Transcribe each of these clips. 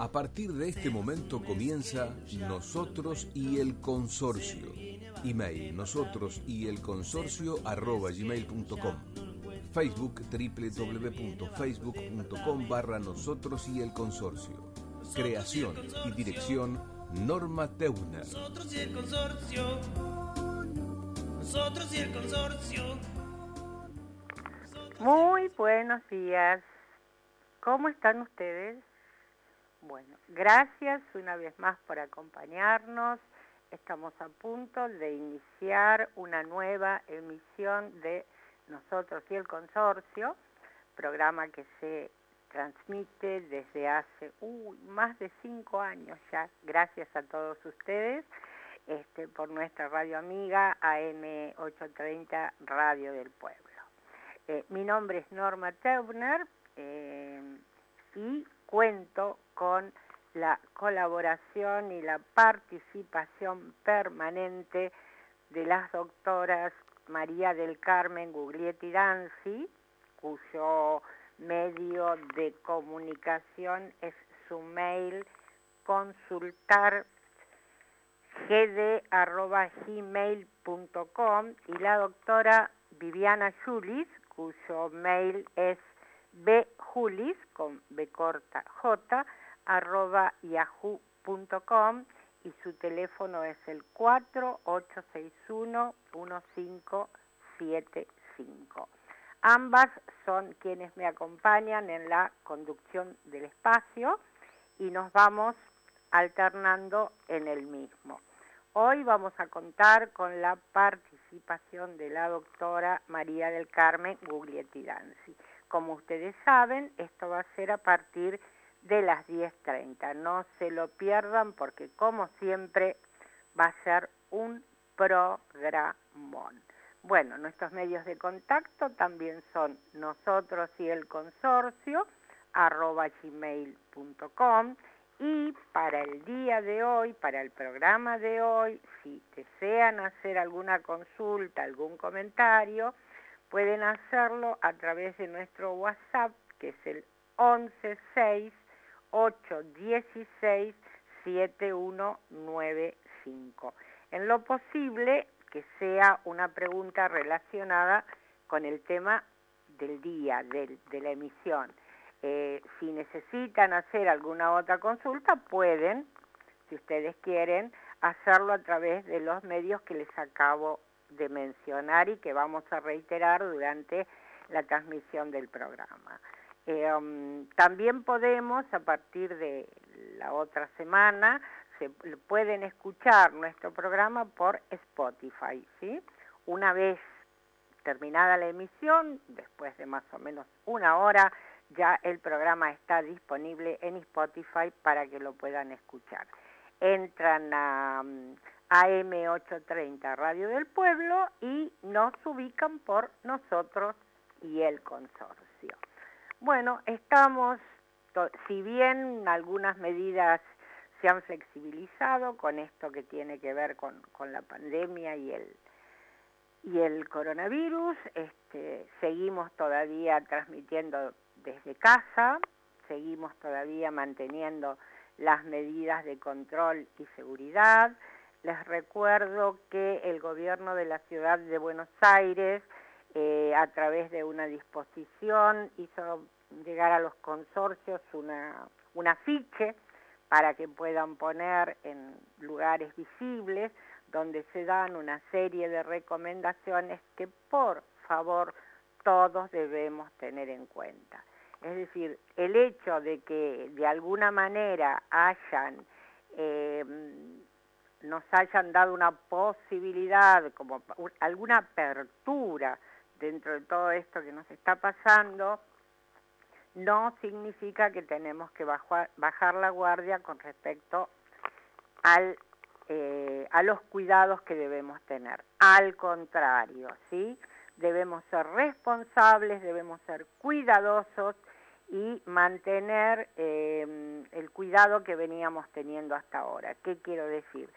A partir de este momento comienza Nosotros y el Consorcio. Email nosotros y el consorcio arroba gmail.com. Facebook www.facebook.com barra nosotros y el consorcio. Creación y dirección Norma Teuner. Nosotros y el consorcio. Nosotros y el consorcio. Muy buenos días. ¿Cómo están ustedes? Bueno, gracias una vez más por acompañarnos. Estamos a punto de iniciar una nueva emisión de Nosotros y el Consorcio, programa que se transmite desde hace más de cinco años ya, gracias a todos ustedes, este, por nuestra radio amiga AM830 Radio del Pueblo. Eh, mi nombre es Norma Teubner eh, y cuento con la colaboración y la participación permanente de las doctoras María del Carmen Guglietti Danzi, cuyo medio de comunicación es su mail consultar gmail.com y la doctora Viviana Julis, cuyo mail es bjulis con b corta j arroba yahoo.com y su teléfono es el 4861-1575. Ambas son quienes me acompañan en la conducción del espacio y nos vamos alternando en el mismo. Hoy vamos a contar con la participación de la doctora María del Carmen Guglietti Danzi. Como ustedes saben, esto va a ser a partir de las 10.30. No se lo pierdan porque como siempre va a ser un programón. Bueno, nuestros medios de contacto también son nosotros y el consorcio arroba gmail.com y para el día de hoy, para el programa de hoy, si desean hacer alguna consulta, algún comentario, pueden hacerlo a través de nuestro WhatsApp que es el 116 816 7195. En lo posible que sea una pregunta relacionada con el tema del día, de la emisión. Eh, si necesitan hacer alguna otra consulta, pueden, si ustedes quieren, hacerlo a través de los medios que les acabo de mencionar y que vamos a reiterar durante la transmisión del programa. Eh, um, también podemos, a partir de la otra semana, se pueden escuchar nuestro programa por Spotify, ¿sí? Una vez terminada la emisión, después de más o menos una hora, ya el programa está disponible en Spotify para que lo puedan escuchar. Entran a um, AM830 Radio del Pueblo y nos ubican por nosotros y el consorcio. Bueno, estamos, si bien algunas medidas se han flexibilizado con esto que tiene que ver con, la pandemia y el, y el coronavirus, este, seguimos todavía transmitiendo desde casa, seguimos todavía manteniendo las medidas de control y seguridad. Les recuerdo que el gobierno de la ciudad de Buenos Aires eh, a través de una disposición hizo llegar a los consorcios una, un afiche para que puedan poner en lugares visibles donde se dan una serie de recomendaciones que por favor todos debemos tener en cuenta. Es decir, el hecho de que de alguna manera hayan, eh, nos hayan dado una posibilidad, como alguna apertura dentro de todo esto que nos está pasando, no significa que tenemos que bajar, la guardia con respecto al, eh, a los cuidados que debemos tener. Al contrario, ¿sí? Debemos ser responsables, debemos ser cuidadosos y mantener eh, el cuidado que veníamos teniendo hasta ahora. ¿Qué quiero decir?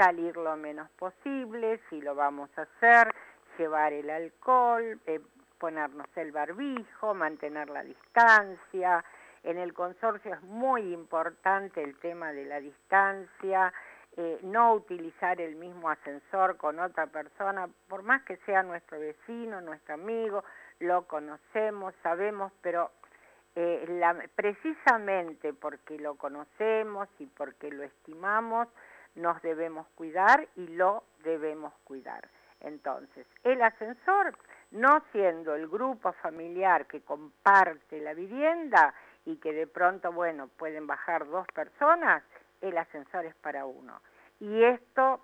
Salir lo menos posible, si lo vamos a hacer, llevar el alcohol, eh, ponernos el barbijo, mantener la distancia, En el consorcio es muy importante el tema de la distancia, eh, no utilizar el mismo ascensor con otra persona, por más que sea nuestro vecino, nuestro amigo, lo conocemos, sabemos, pero eh, precisamente porque lo conocemos y porque lo estimamos, nos debemos cuidar y lo debemos cuidar. Entonces, el ascensor, no siendo el grupo familiar que comparte la vivienda y que de pronto, bueno, pueden bajar dos personas, el ascensor es para uno. Y esto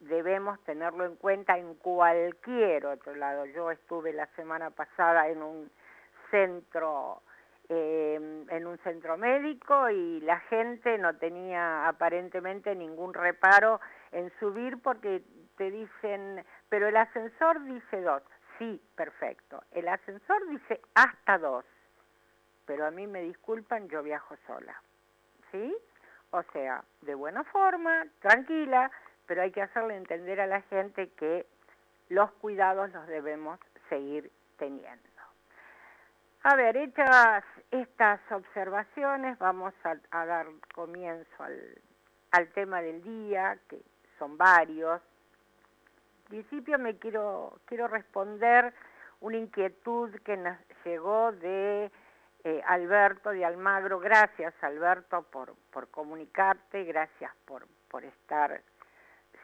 debemos tenerlo en cuenta en cualquier otro lado. Yo estuve la semana pasada en un centro eh, en un centro médico y la gente no tenía aparentemente ningún reparo en subir porque te dicen, pero el ascensor dice dos. Sí, perfecto. El ascensor dice hasta dos. Pero a mí me disculpan, yo viajo sola. ¿Sí? O sea, de buena forma, tranquila, pero hay que hacerle entender a la gente que los cuidados los debemos seguir teniendo. A ver, hechas estas observaciones, vamos a, dar comienzo al, al, tema del día, que son varios. En principio me quiero, quiero responder una inquietud que nos llegó de eh, Alberto de Almagro. Gracias, Alberto, por, por comunicarte, gracias por, por estar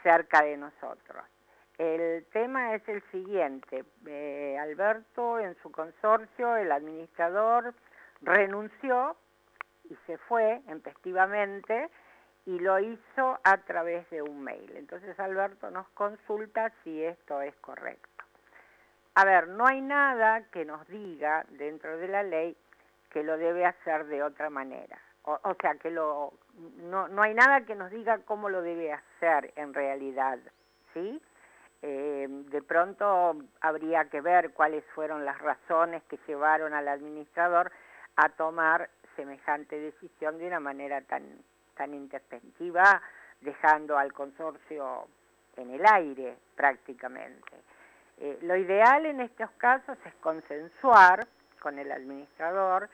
cerca de nosotros. El tema es el siguiente. Eh, Alberto, en su consorcio, el administrador, renunció y se fue empestivamente y lo hizo a través de un mail. Entonces Alberto nos consulta si esto es correcto. A ver, no hay nada que nos diga dentro de la ley que lo debe hacer de otra manera. O, sea, que lo, no, no hay nada que nos diga cómo lo debe hacer en realidad, ¿sí? Eh, de pronto habría que ver cuáles fueron las razones que llevaron al administrador a tomar semejante decisión de una manera tan, tan dejando al consorcio en el aire prácticamente. Eh, lo ideal en estos casos es consensuar con el administrador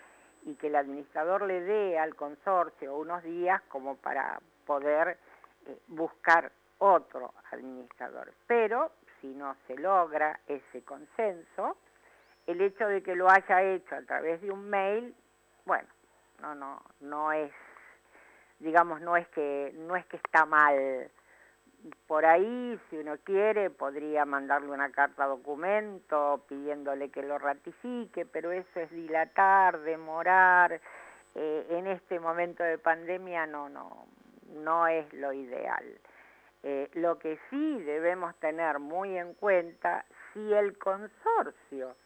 y que el administrador le dé al consorcio unos días como para poder eh, buscar otro administrador. Pero si no se logra ese consenso, el hecho de que lo haya hecho a través de un mail, bueno, no, no, no es, digamos, no es que, no es que está mal. Por ahí, si uno quiere, podría mandarle una carta documento pidiéndole que lo ratifique, pero eso es dilatar, demorar. Eh, en este momento de pandemia no, no, no es lo ideal. Eh, lo que sí debemos tener muy en cuenta, si el consorcio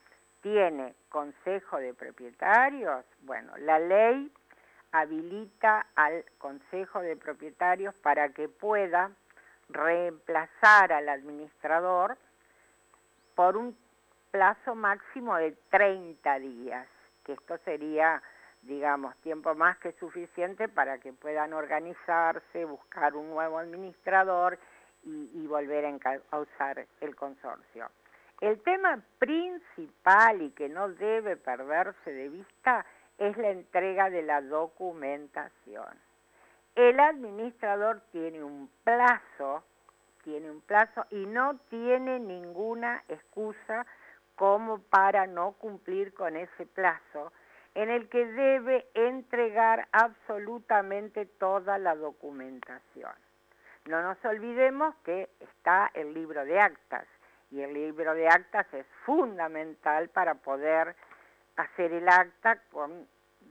tiene consejo de propietarios, bueno, la ley habilita al consejo de propietarios para que pueda reemplazar al administrador por un plazo máximo de 30 días, que esto sería digamos, tiempo más que suficiente para que puedan organizarse, buscar un nuevo administrador y, volver a usar el consorcio. El tema principal y que no debe perderse de vista es la entrega de la documentación. El administrador tiene un plazo, tiene un plazo y no tiene ninguna excusa como para no cumplir con ese plazo en el que debe entregar absolutamente toda la documentación. No nos olvidemos que está el libro de actas y el libro de actas es fundamental para poder hacer el acta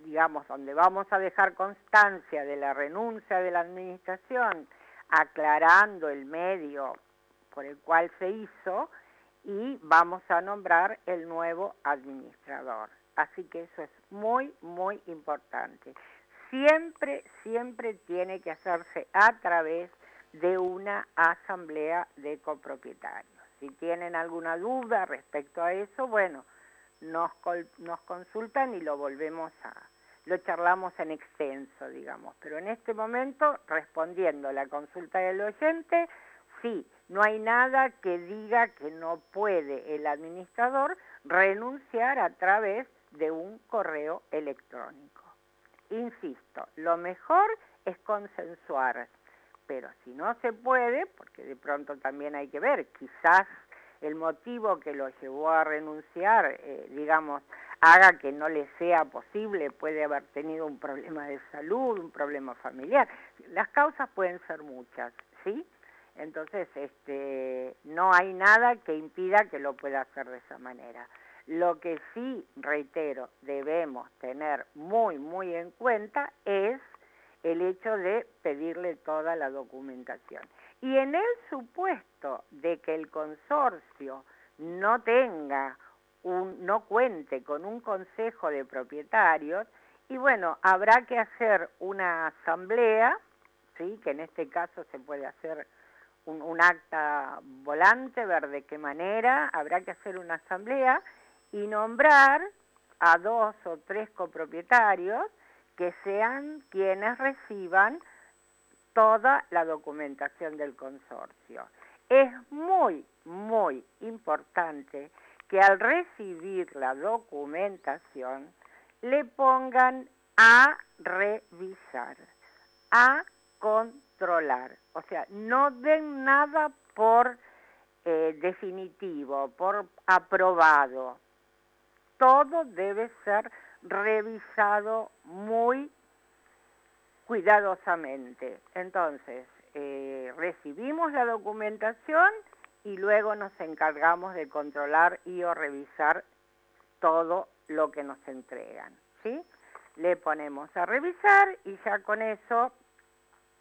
digamos, donde vamos a dejar constancia de la renuncia de la administración, aclarando el medio por el cual se hizo y vamos a nombrar el nuevo administrador. Así que eso es muy, muy importante. Siempre, siempre tiene que hacerse a través de una asamblea de copropietarios. Si tienen alguna duda respecto a eso, bueno, nos, nos consultan y lo volvemos a, lo charlamos en extenso, digamos. Pero en este momento, respondiendo la consulta del oyente, sí, no hay nada que diga que no puede el administrador renunciar a través de un correo electrónico. insisto, lo mejor es consensuar, pero si no se puede, porque de pronto también hay que ver, quizás el motivo que lo llevó a renunciar, eh, digamos, haga que no le sea posible, puede haber tenido un problema de salud, un problema familiar. Las causas pueden ser muchas, ¿sí? Entonces, este, no hay nada que impida que lo pueda hacer de esa manera. Lo que sí, reitero, debemos tener muy, muy en cuenta es el hecho de pedirle toda la documentación. Y en el supuesto de que el consorcio no tenga un, no cuente con un consejo de propietarios, y bueno, habrá que hacer una asamblea, ¿sí? que en este caso se puede hacer un, un acta volante, ver de qué manera, habrá que hacer una asamblea y nombrar a dos o tres copropietarios que sean quienes reciban toda la documentación del consorcio. Es muy, muy importante que al recibir la documentación le pongan a revisar, a controlar. O sea, no den nada por eh, definitivo, por aprobado. Todo debe ser revisado muy cuidadosamente. Entonces, eh, recibimos la documentación y luego nos encargamos de controlar y o revisar todo lo que nos entregan, ¿sí? Le ponemos a revisar y ya con eso,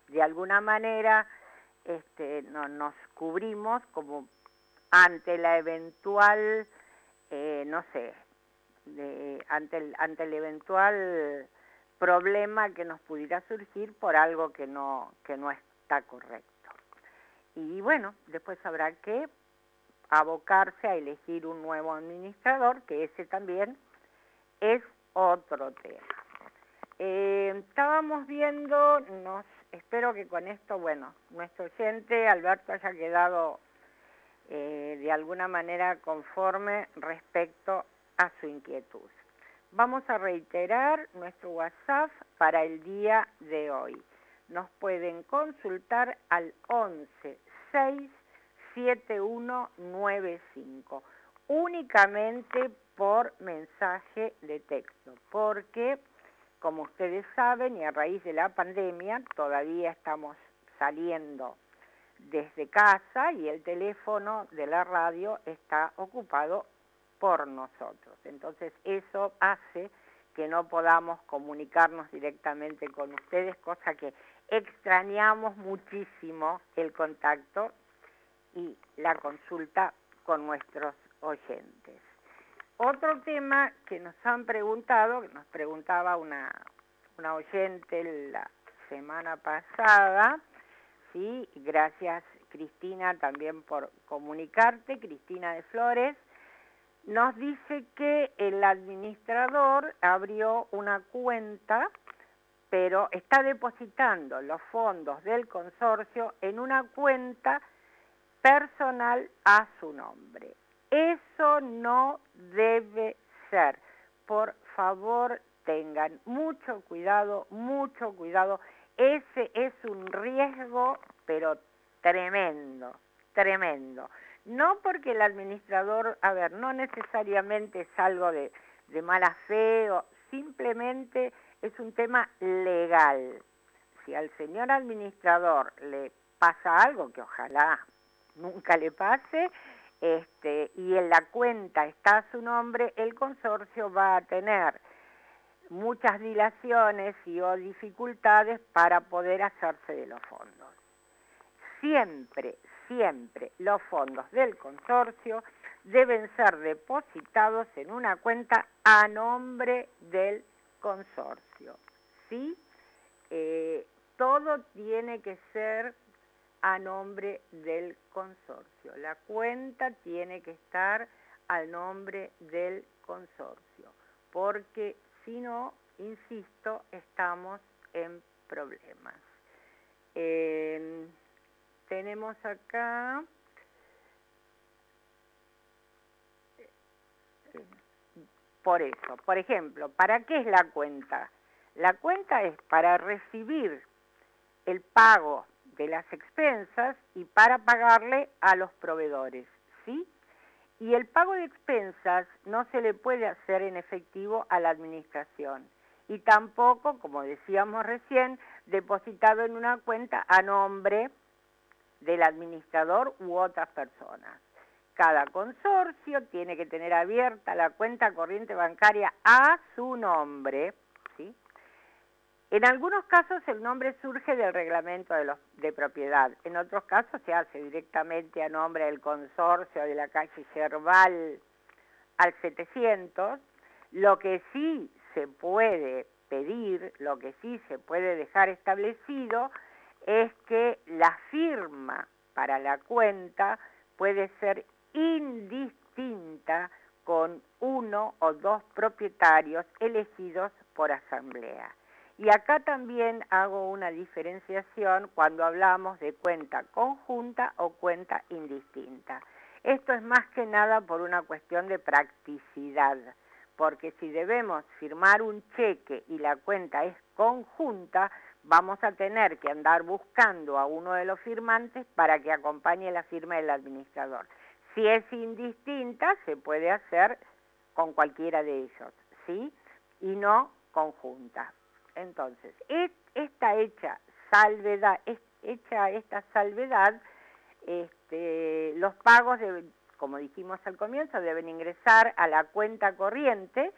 de alguna manera, este, no, nos cubrimos como ante la eventual, eh, no sé, de, ante, el, ante el eventual problema que nos pudiera surgir por algo que no, que no está correcto. Y bueno, después habrá que abocarse a elegir un nuevo administrador, que ese también es otro tema. Eh, estábamos viendo, nos, espero que con esto, bueno, nuestro oyente Alberto haya quedado eh, de alguna manera conforme respecto a su inquietud. Vamos a reiterar nuestro WhatsApp para el día de hoy nos pueden consultar al 11 6 7195 únicamente por mensaje de texto, porque como ustedes saben y a raíz de la pandemia todavía estamos saliendo desde casa y el teléfono de la radio está ocupado por nosotros. Entonces eso hace que no podamos comunicarnos directamente con ustedes, cosa que extrañamos muchísimo el contacto y la consulta con nuestros oyentes. Otro tema que nos han preguntado, que nos preguntaba una, una oyente la semana pasada, ¿sí? gracias Cristina también por comunicarte, Cristina de Flores, nos dice que el administrador abrió una cuenta pero está depositando los fondos del consorcio en una cuenta personal a su nombre. Eso no debe ser. Por favor, tengan mucho cuidado, mucho cuidado. Ese es un riesgo, pero tremendo, tremendo. No porque el administrador, a ver, no necesariamente es algo de, de mala fe, o simplemente es un tema legal. Si al señor administrador le pasa algo, que ojalá nunca le pase, este, y en la cuenta está su nombre, el consorcio va a tener muchas dilaciones y o dificultades para poder hacerse de los fondos. Siempre, siempre los fondos del consorcio deben ser depositados en una cuenta a nombre del consorcio. ¿sí? Eh, todo tiene que ser a nombre del consorcio. La cuenta tiene que estar al nombre del consorcio, porque si no, insisto, estamos en problemas. Tenemos acá... Por eso, por ejemplo, ¿para qué es la cuenta? La cuenta es para recibir el pago de las expensas y para pagarle a los proveedores, ¿sí? Y el pago de expensas no se le puede hacer en efectivo a la administración y tampoco, como decíamos recién, depositado en una cuenta a nombre del administrador u otras personas. Cada consorcio tiene que tener abierta la cuenta corriente bancaria a su nombre, ¿sí? En algunos casos el nombre surge del reglamento de, propiedad, en otros casos se hace directamente a nombre del consorcio de la calle Cerval al 700. Lo que sí se puede pedir, lo que sí se puede dejar establecido es que la firma para la cuenta puede ser indistinta con uno o dos propietarios elegidos por asamblea. Y acá también hago una diferenciación cuando hablamos de cuenta conjunta o cuenta indistinta. Esto es más que nada por una cuestión de practicidad, porque si debemos firmar un cheque y la cuenta es conjunta, vamos a tener que andar buscando a uno de los firmantes para que acompañe la firma del administrador. Si es indistinta, se puede hacer con cualquiera de ellos, ¿sí? Y no conjunta. Entonces, esta hecha salvedad, hecha esta salvedad, este, los pagos, como dijimos al comienzo, deben ingresar a la cuenta corriente,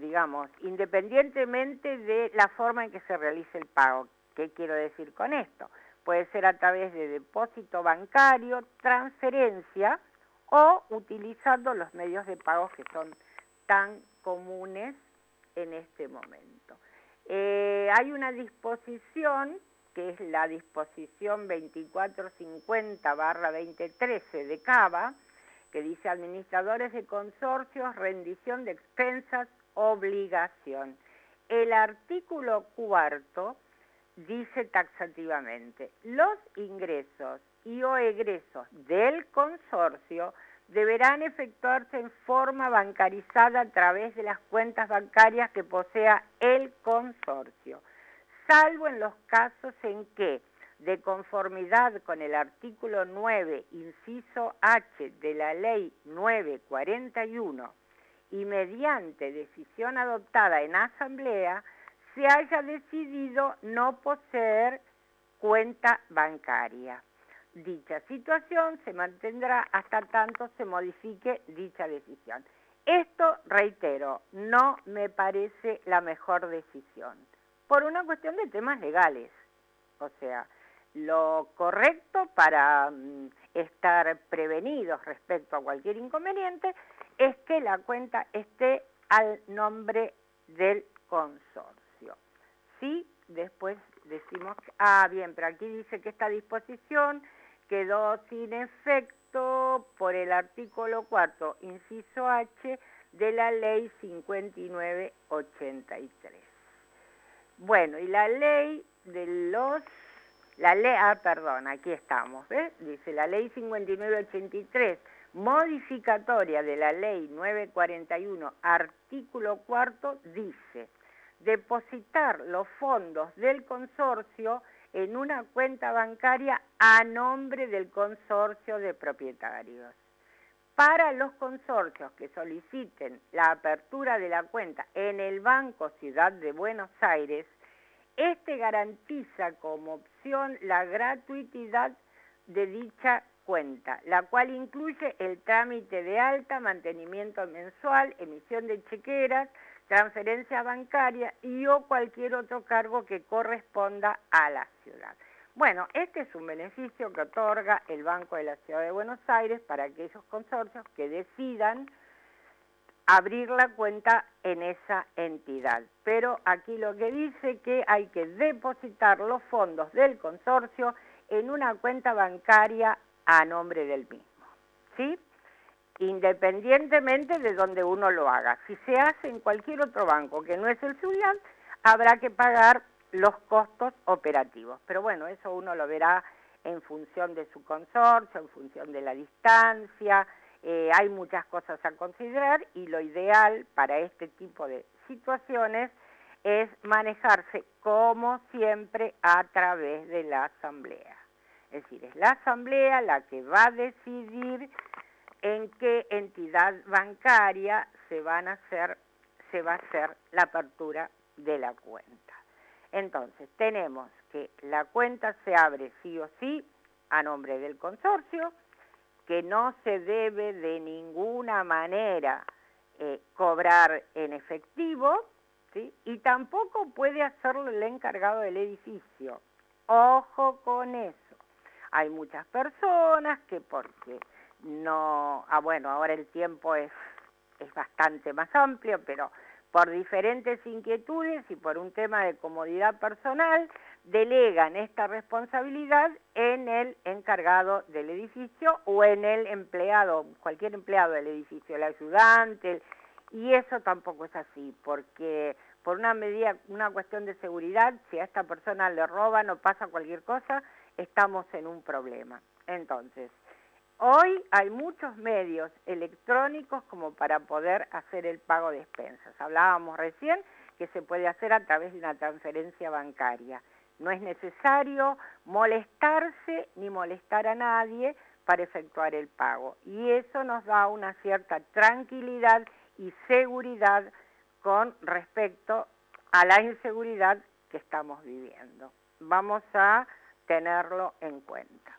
digamos, independientemente de la forma en que se realice el pago. ¿Qué quiero decir con esto? Puede ser a través de depósito bancario, transferencia o utilizando los medios de pago que son tan comunes en este momento. Eh, hay una disposición, que es la disposición 2450-2013 de CABA, que dice administradores de consorcios, rendición de expensas, obligación. El artículo cuarto dice taxativamente, los ingresos y o egresos del consorcio deberán efectuarse en forma bancarizada a través de las cuentas bancarias que posea el consorcio, salvo en los casos en que, de conformidad con el artículo 9, inciso H de la Ley 941, y mediante decisión adoptada en asamblea, se haya decidido no poseer cuenta bancaria. Dicha situación se mantendrá hasta tanto se modifique dicha decisión. Esto, reitero, no me parece la mejor decisión, por una cuestión de temas legales. O sea, lo correcto para mm, estar prevenidos respecto a cualquier inconveniente es que la cuenta esté al nombre del consorcio. Sí, después decimos, ah, bien, pero aquí dice que esta disposición quedó sin efecto por el artículo 4, inciso H, de la ley 5983. Bueno, y la ley de los, la ley, ah, perdón, aquí estamos, ¿ves? Dice la ley 5983, modificatoria de la ley 941, artículo 4, dice, depositar los fondos del consorcio en una cuenta bancaria a nombre del consorcio de propietarios. Para los consorcios que soliciten la apertura de la cuenta en el Banco Ciudad de Buenos Aires, este garantiza como opción la gratuidad de dicha cuenta, la cual incluye el trámite de alta, mantenimiento mensual, emisión de chequeras, transferencia bancaria y o cualquier otro cargo que corresponda a la ciudad. Bueno, este es un beneficio que otorga el Banco de la Ciudad de Buenos Aires para aquellos consorcios que decidan abrir la cuenta en esa entidad. Pero aquí lo que dice que hay que depositar los fondos del consorcio en una cuenta bancaria a nombre del mismo. ¿Sí? independientemente de donde uno lo haga. Si se hace en cualquier otro banco que no es el suyo, habrá que pagar los costos operativos. Pero bueno, eso uno lo verá en función de su consorcio, en función de la distancia. Eh, hay muchas cosas a considerar y lo ideal para este tipo de situaciones es manejarse como siempre a través de la asamblea. Es decir, es la asamblea la que va a decidir en qué entidad bancaria se van a hacer se va a hacer la apertura de la cuenta. Entonces, tenemos que la cuenta se abre sí o sí a nombre del consorcio, que no se debe de ninguna manera eh, cobrar en efectivo, y tampoco puede hacerlo el encargado del edificio. Ojo con eso. Hay muchas personas que porque no, ah bueno, ahora el tiempo es, es bastante más amplio, pero por diferentes inquietudes y por un tema de comodidad personal, delegan esta responsabilidad en el encargado del edificio o en el empleado, cualquier empleado del edificio, el ayudante, y eso tampoco es así, porque por una medida, una cuestión de seguridad, si a esta persona le roban o pasa cualquier cosa, estamos en un problema. Entonces, hoy hay muchos medios electrónicos como para poder hacer el pago de expensas. Hablábamos recién que se puede hacer a través de una transferencia bancaria. No es necesario molestarse ni molestar a nadie para efectuar el pago. Y eso nos da una cierta tranquilidad y seguridad con respecto a la inseguridad que estamos viviendo. Vamos a tenerlo en cuenta.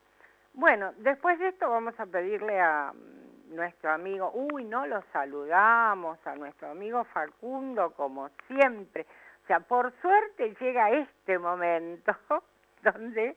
Bueno, después de esto vamos a pedirle a mm, nuestro amigo, uy, no lo saludamos, a nuestro amigo Facundo como siempre. Sea, por suerte llega este momento donde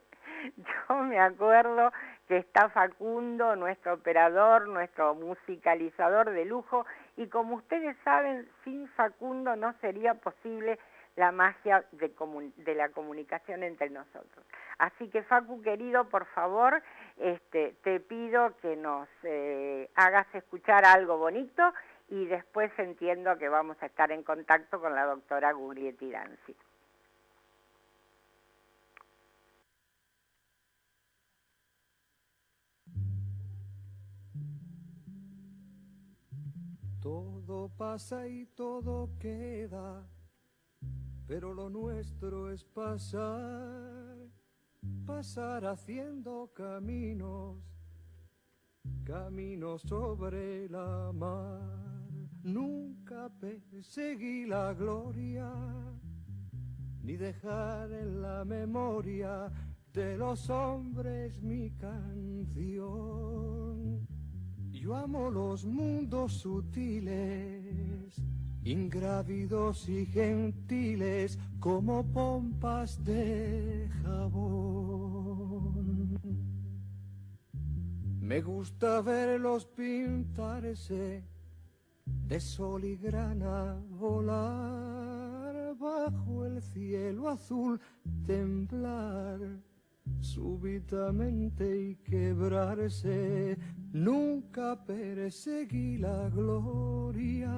yo me acuerdo que está Facundo, nuestro operador, nuestro musicalizador de lujo, y como ustedes saben, sin Facundo no sería posible la magia de, la comunicación entre nosotros. Así que Facu, querido, por favor, este, te pido que nos eh, hagas escuchar algo bonito y después entiendo que vamos a estar en contacto con la doctora Guglietti Danzi. Todo pasa y todo queda, pero lo nuestro es pasar, pasar haciendo caminos, caminos sobre la mar. Nunca perseguí la gloria, ni dejar en la memoria de los hombres mi canción yo amo los mundos sutiles, ingrávidos y gentiles como pompas de jabón. Me gusta verlos pintarse de sol y grana volar bajo el cielo azul, temblar súbitamente y quebrarse, nunca perseguí la gloria.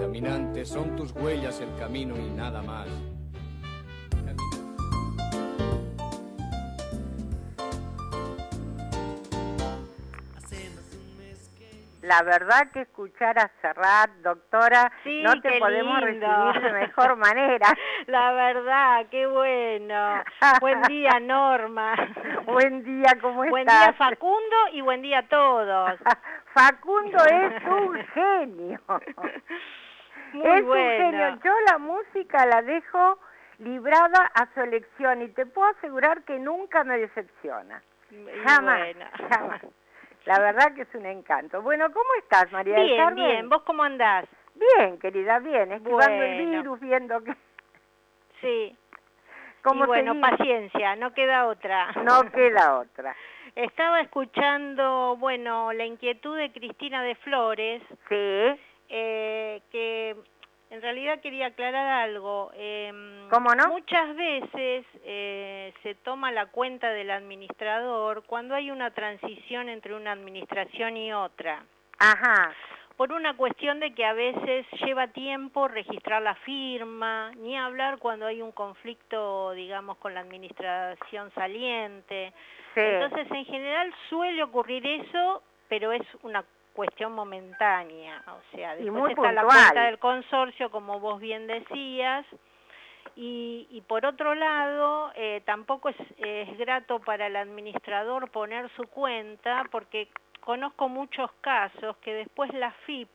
Caminante, son tus huellas el camino y nada más. La verdad que escuchar a Serrat, doctora, no te podemos recibir de mejor manera. La verdad, qué bueno. buen día, Norma. buen día, ¿cómo estás? Buen día, Facundo, y buen día a todos. Facundo es un genio. es un genio. Yo la música la dejo librada a su elección y te puedo asegurar que nunca me decepciona. Jamás, jamás. La verdad que es un encanto. Bueno, ¿cómo estás, María bien, del bien. ¿Vos cómo andás? Bien, querida, bien. Esquivando el virus, viendo que... Sí. ¿Cómo y bueno, paciencia, no queda otra. No queda otra. Estaba escuchando, bueno, la inquietud de Cristina de Flores. Sí. Eh, que en realidad quería aclarar algo. Eh, ¿Cómo no? Muchas veces eh, se toma la cuenta del administrador cuando hay una transición entre una administración y otra. Ajá. Por una cuestión de que a veces lleva tiempo registrar la firma, ni hablar cuando hay un conflicto, digamos, con la administración saliente. Sí. Entonces, en general suele ocurrir eso, pero es una cuestión momentánea, o sea, después está la cuenta del consorcio, como vos bien decías, y, y por otro lado, eh, tampoco es, es grato para el administrador poner su cuenta, porque conozco muchos casos que después la FIP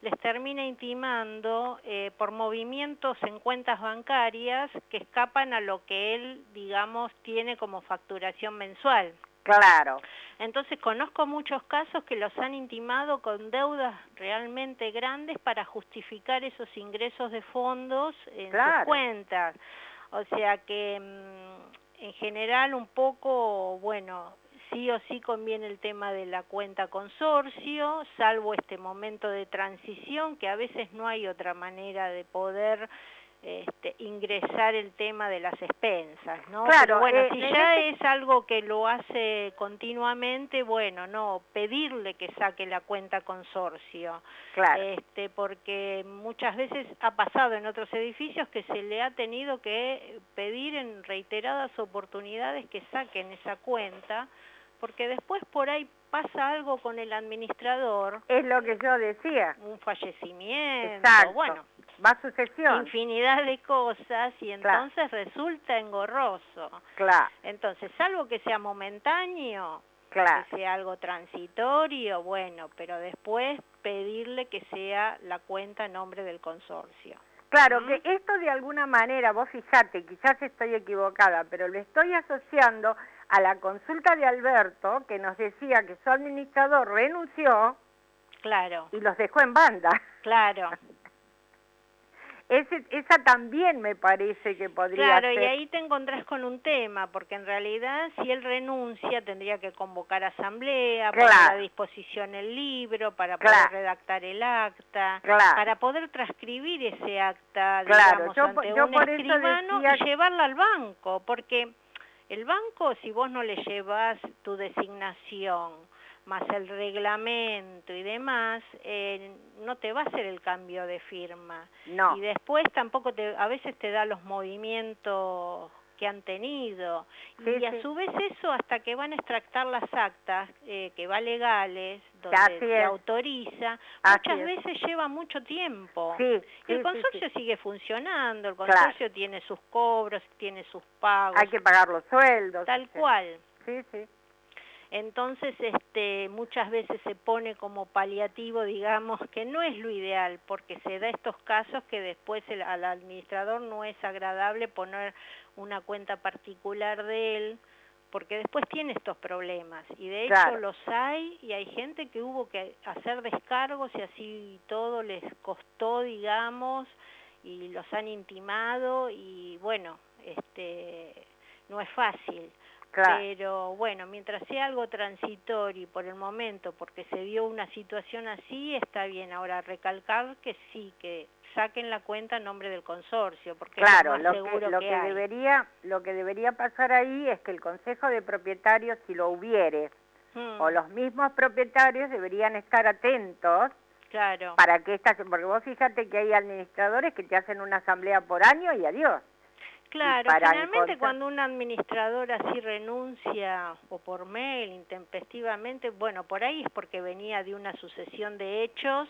les termina intimando eh, por movimientos en cuentas bancarias que escapan a lo que él, digamos, tiene como facturación mensual. Claro, Entonces conozco muchos casos que los han intimado con deudas realmente grandes para justificar esos ingresos de fondos en Claro. sus cuentas. O sea que mm, en general un poco, bueno, sí o sí conviene el tema de la cuenta consorcio, salvo este momento de transición que a veces no hay otra manera de poder este, ingresar el tema de las expensas, ¿no? Claro, Pero bueno, eh, si ya ese- es algo que lo hace continuamente, bueno, no, pedirle que saque la cuenta consorcio, claro. este, porque muchas veces ha pasado en otros edificios que se le ha tenido que pedir en reiteradas oportunidades que saquen esa cuenta, porque después por ahí pasa algo con el administrador, Es lo que yo decía. un fallecimiento, Exacto. bueno, Va a sucesión. infinidad de cosas y Claro. entonces resulta engorroso. Claro, Entonces, salvo que sea momentáneo, claro. que sea algo transitorio, bueno, pero después pedirle que sea la cuenta a nombre del consorcio. Claro, ¿Mm? que esto de alguna manera, vos fijate, quizás estoy equivocada, pero lo estoy asociando a la consulta de Alberto, que nos decía que su administrador renunció Claro, y los dejó en banda. claro, Ese, esa también me parece que podría claro, y ahí te encontrás con un tema, porque en realidad si él renuncia tendría que convocar asamblea, poner Claro. a disposición el libro para poder Claro. redactar el acta, Claro. para poder transcribir ese acta, digamos, yo ante yo un escribano decía y llevarla al banco, porque el banco, si vos no le llevas tu designación, más el reglamento y demás, eh, no te va a hacer el cambio de firma. No, Y después tampoco te, a veces te da los movimientos que han tenido. Sí, y a sí. su vez eso, hasta que van a extractar las actas, eh, que va legales, donde Así se es. autoriza, Así muchas es. veces lleva mucho tiempo. sí, el consorcio sigue funcionando, el Claro. consorcio tiene sus cobros, tiene sus pagos, Hay que pagar los sueldos. tal cual. Sí, sí. Entonces, este, muchas veces se pone como paliativo, digamos, que no es lo ideal, porque se da estos casos que después el- al administrador no es agradable poner una cuenta particular de él, porque después tiene estos problemas. Y de hecho Claro. los hay, y hay gente que hubo que hacer descargos y así todo les costó, digamos, y los han intimado, y bueno, este, no es fácil. Claro. Pero bueno, mientras sea algo transitorio y por el momento, porque se dio una situación así, está bien. Ahora, recalcar que sí, que saquen la cuenta a nombre del consorcio, porque Claro, es lo que, lo que, que hay. debería lo que debería pasar ahí es que el consejo de propietarios, si lo hubiere, Mm, o los mismos propietarios deberían estar atentos Claro, para que estas, porque vos fíjate que hay administradores que te hacen una asamblea por año y adiós. Claro. Generalmente encontrar- cuando un administrador así renuncia o por mail, intempestivamente, bueno, por ahí es porque venía de una sucesión de hechos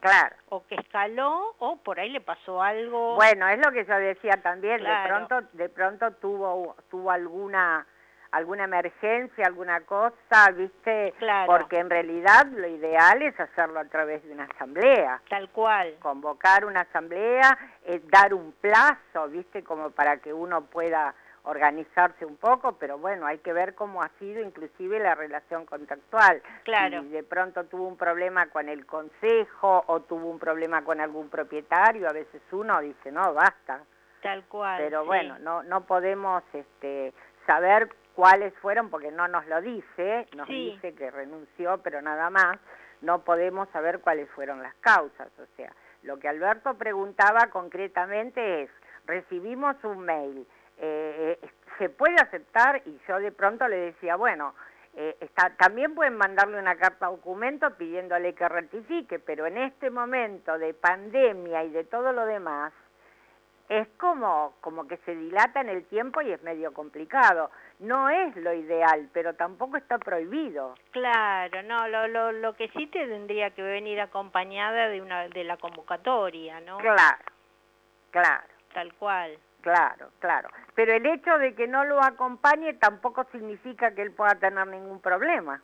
Claro. o que escaló o por ahí le pasó algo. Bueno, es lo que yo decía también, de pronto de pronto tuvo tuvo alguna alguna emergencia, alguna cosa, ¿viste? Claro. Porque en realidad lo ideal es hacerlo a través de una asamblea. Tal cual. convocar una asamblea, eh, dar un plazo, ¿viste? Como para que uno pueda organizarse un poco, pero bueno, hay que ver cómo ha sido inclusive la relación contractual. Claro. Si de pronto tuvo un problema con el consejo o tuvo un problema con algún propietario, a veces uno dice, no, basta. Tal cual. Pero sí. bueno, no, no podemos este, saber cuáles fueron, porque no nos lo dice, nos Sí. dice que renunció, pero nada más, no podemos saber cuáles fueron las causas. O sea, lo que Alberto preguntaba concretamente es, recibimos un mail, eh, eh, ¿se puede aceptar? Y yo de pronto le decía, bueno, eh, está, también pueden mandarle una carta documento pidiéndole que rectifique, pero en este momento de pandemia y de todo lo demás, es como, como que se dilata en el tiempo y es medio complicado. No es lo ideal, pero tampoco está prohibido. Claro, no, lo, lo, lo que sí te tendría que venir acompañada de una de la convocatoria, ¿no? Claro, claro, Tal cual. claro, claro. Pero el hecho de que no lo acompañe tampoco significa que él pueda tener ningún problema.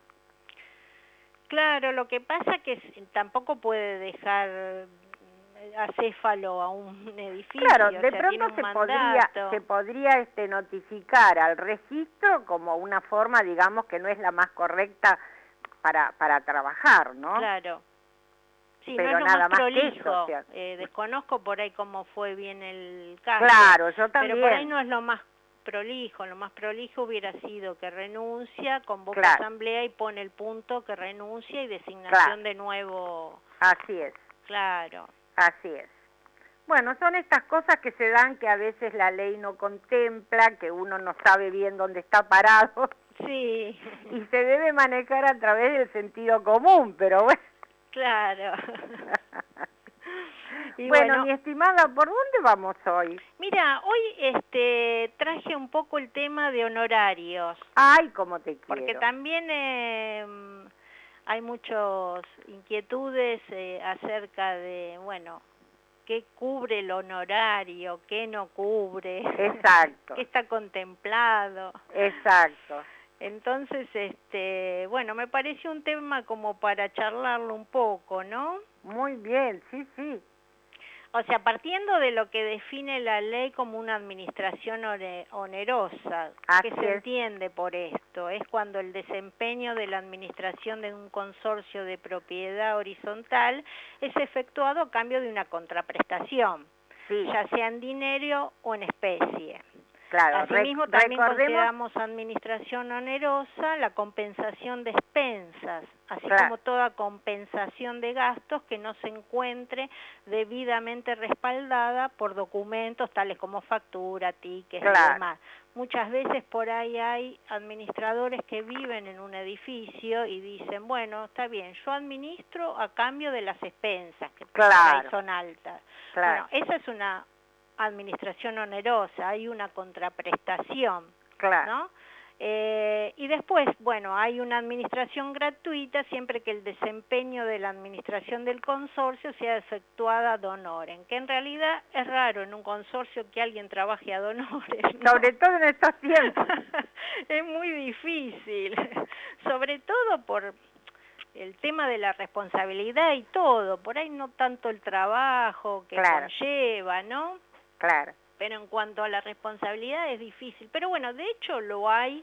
Claro, lo que pasa que tampoco puede dejar acéfalo a un edificio. Claro, o de sea, tiene pronto se podría, se podría este, notificar al registro como una forma, digamos, que no es la más correcta para, para trabajar, ¿no? Claro. Sí, Pero no es lo nada más más que eso, prolijo. o sea. Eh, desconozco por ahí cómo fue bien el caso. Claro, yo también. Pero por ahí no es lo más prolijo. Lo más prolijo hubiera sido que renuncia, convoca Claro. asamblea y pone el punto que renuncia y designación Claro. de nuevo. Así es, Claro. Así es. Bueno, son estas cosas que se dan que a veces la ley no contempla, que uno no sabe bien dónde está parado Sí, y se debe manejar a través del sentido común, pero bueno. claro. Y bueno, bueno, mi estimada, ¿por dónde vamos hoy? Mira, hoy este traje un poco el tema de honorarios. Ay, cómo te quiero. Porque también eh, hay muchas inquietudes eh, acerca de, bueno, qué cubre el honorario, qué no cubre, Exacto, qué está contemplado. exacto. Entonces, este, bueno, me pareció un tema como para charlarlo un poco, ¿no? Muy bien, sí, sí. O sea, partiendo de lo que define la ley como una administración onerosa, Así ¿qué se es. entiende por esto? Es cuando el desempeño de la administración de un consorcio de propiedad horizontal es efectuado a cambio de una contraprestación, Sí, ya sea en dinero o en especie. Claro. Asimismo, también consideramos administración onerosa la compensación de expensas, así Claro. como toda compensación de gastos que no se encuentre debidamente respaldada por documentos tales como factura, tickets y Claro. demás. Muchas veces por ahí hay administradores que viven en un edificio y dicen, bueno, está bien, yo administro a cambio de las expensas, que por ahí Claro. son altas. claro, Bueno, esa es una administración onerosa, hay una contraprestación, claro. ¿no? Eh, y después, bueno, hay una administración gratuita siempre que el desempeño de la administración del consorcio sea efectuada ad honorem, que en realidad es raro en un consorcio que alguien trabaje ad honorem. ¿no? Sobre todo en estos tiempos. es muy difícil, sobre todo por el tema de la responsabilidad y todo, por ahí no tanto el trabajo que Claro. conlleva, ¿no? Claro, Pero en cuanto a la responsabilidad es difícil. Pero bueno, de hecho lo hay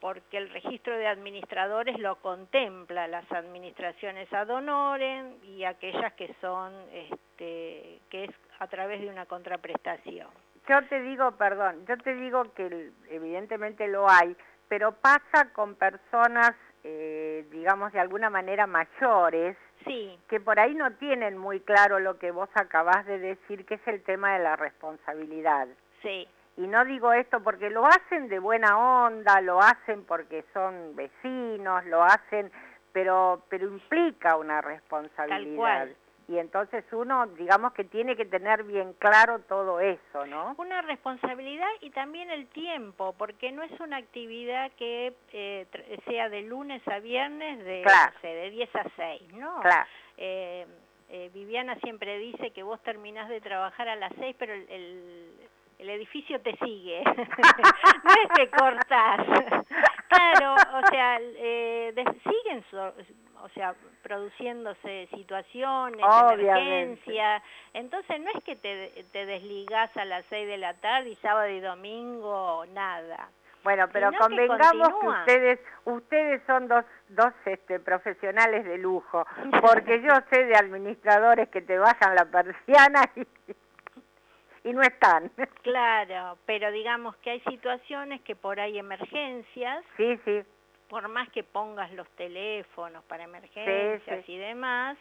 porque el registro de administradores lo contempla, las administraciones ad honorem y aquellas que son, este, que es a través de una contraprestación. yo te digo, perdón, yo te digo que evidentemente lo hay, pero pasa con personas, eh, digamos, de alguna manera mayores, Sí, que por ahí no tienen muy claro lo que vos acabás de decir, que es el tema de la responsabilidad. sí, Y no digo esto porque lo hacen de buena onda, lo hacen porque son vecinos, lo hacen, pero pero implica una responsabilidad. cual. Y entonces uno, digamos que tiene que tener bien claro todo eso, ¿no? una responsabilidad y también el tiempo, porque no es una actividad que eh, sea de lunes a viernes de, Claro. no sé, de 10 a 6, ¿no? Claro, Eh, eh, Viviana siempre dice que vos terminás de trabajar a las 6, pero el, el, el edificio te sigue. no es que cortás. claro, o sea, eh, de- siguen, so- o sea, produciéndose situaciones, emergencias. Entonces no es que te, te desligás a las 6 de la tarde y sábado y domingo, nada. Bueno, pero Sino convengamos que, ustedes ustedes son dos dos este profesionales de lujo, porque yo sé de administradores que te bajan la persiana y, y no están. Claro, pero digamos que hay situaciones que por ahí emergencias, Sí, sí, por más que pongas los teléfonos para emergencias sí. y demás,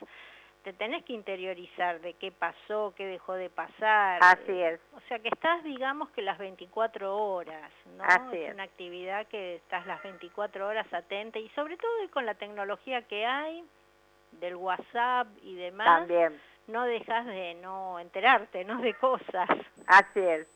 te tenés que interiorizar de qué pasó, qué dejó de pasar. así es. O sea que estás, digamos que las 24 horas, ¿no? Así es es. una actividad que estás las 24 horas atenta y sobre todo con la tecnología que hay, del WhatsApp y demás, También, no dejas de no enterarte, ¿no? De cosas. así es.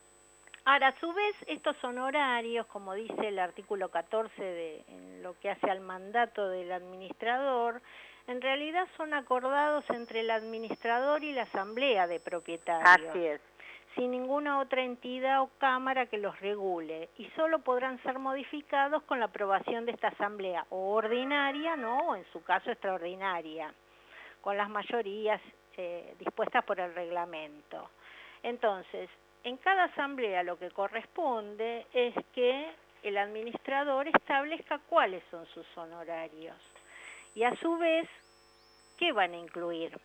Ahora, a su vez, estos honorarios, como dice el artículo 14 de en lo que hace al mandato del administrador, en realidad son acordados entre el administrador y la asamblea de propietarios Así es. sin ninguna otra entidad o cámara que los regule y solo podrán ser modificados con la aprobación de esta asamblea o ordinaria, no, o en su caso extraordinaria, con las mayorías eh, dispuestas por el reglamento. Entonces, en cada asamblea lo que corresponde es que el administrador establezca cuáles son sus honorarios y a su vez qué van a incluir.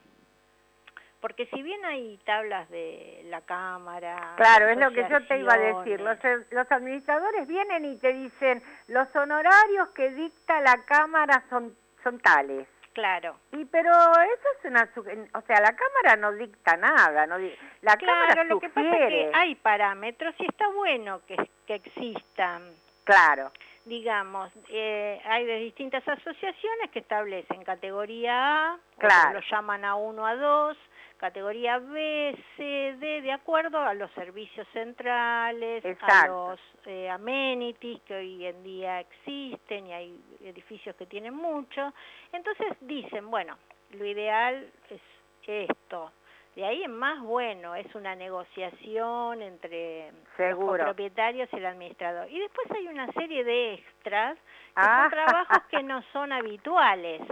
Porque si bien hay tablas de la Cámara... Claro, es lo que yo te iba a decir. Los, asociaciones, los administradores vienen y te dicen, los honorarios que dicta la Cámara son, son tales. Claro. Y pero eso es una... O sea, la Cámara no dicta nada. No, la Claro, Cámara lo que pasa es que hay parámetros y está bueno que, que existan. Claro, Digamos, eh, hay de distintas asociaciones que establecen categoría A, Claro. lo llaman A1, A2, categoría B, C, D, de acuerdo a los servicios centrales, a los eh, amenities que hoy en día existen y hay edificios que tienen mucho. Entonces dicen, bueno, lo ideal es esto. De ahí en más, bueno, es una negociación entre Seguro. los propietarios y el administrador. Y después hay una serie de extras que Ah. son trabajos que no son habituales.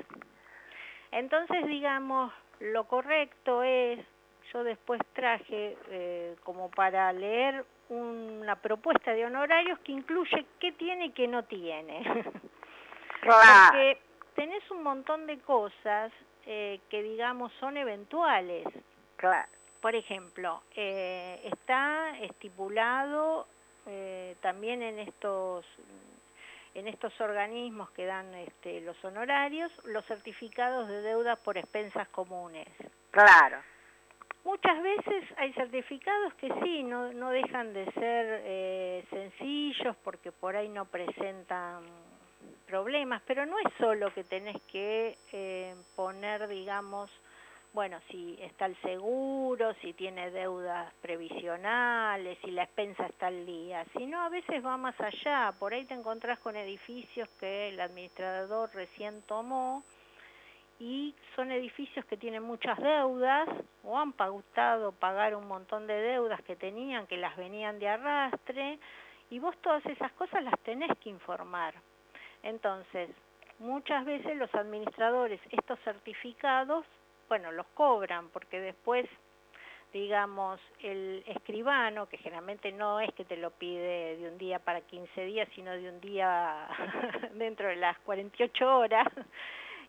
Entonces, digamos, lo correcto es, yo después traje eh, como para leer una propuesta de honorarios que incluye qué tiene y qué no tiene. Porque tenés un montón de cosas eh, que, digamos, son eventuales. claro. Por ejemplo, eh, está estipulado eh, también en estos en estos organismos que dan este, los honorarios los certificados de deudas por expensas comunes. Claro. Muchas veces hay certificados que sí, no, no dejan de ser eh, sencillos porque por ahí no presentan problemas, pero no es solo que tenés que eh, poner, digamos, bueno, si está el seguro, si tiene deudas previsionales, si la expensa está al día, sino a veces va más allá, por ahí te encontrás con edificios que el administrador recién tomó y son edificios que tienen muchas deudas o han pautado pagar un montón de deudas que tenían, que las venían de arrastre, y vos todas esas cosas las tenés que informar. Entonces, muchas veces los administradores estos certificados, bueno, los cobran porque después, digamos, el escribano, que generalmente no es que te lo pide de un día para 15 días, sino de un día dentro de las 48 horas,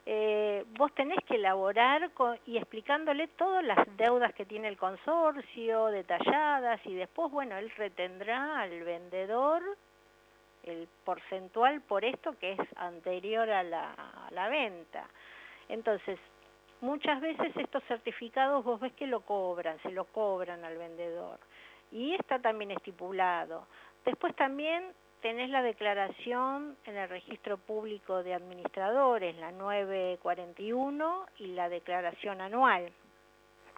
eh, vos tenés que elaborar con- y explicándole todas las deudas que tiene el consorcio, detalladas, y después, bueno, él retendrá al vendedor el porcentual por esto que es anterior a la, a la venta. Entonces, muchas veces estos certificados vos ves que lo cobran, se lo cobran al vendedor. Y está también estipulado. Después también tenés la declaración en el registro público de administradores, la 941, y la declaración anual.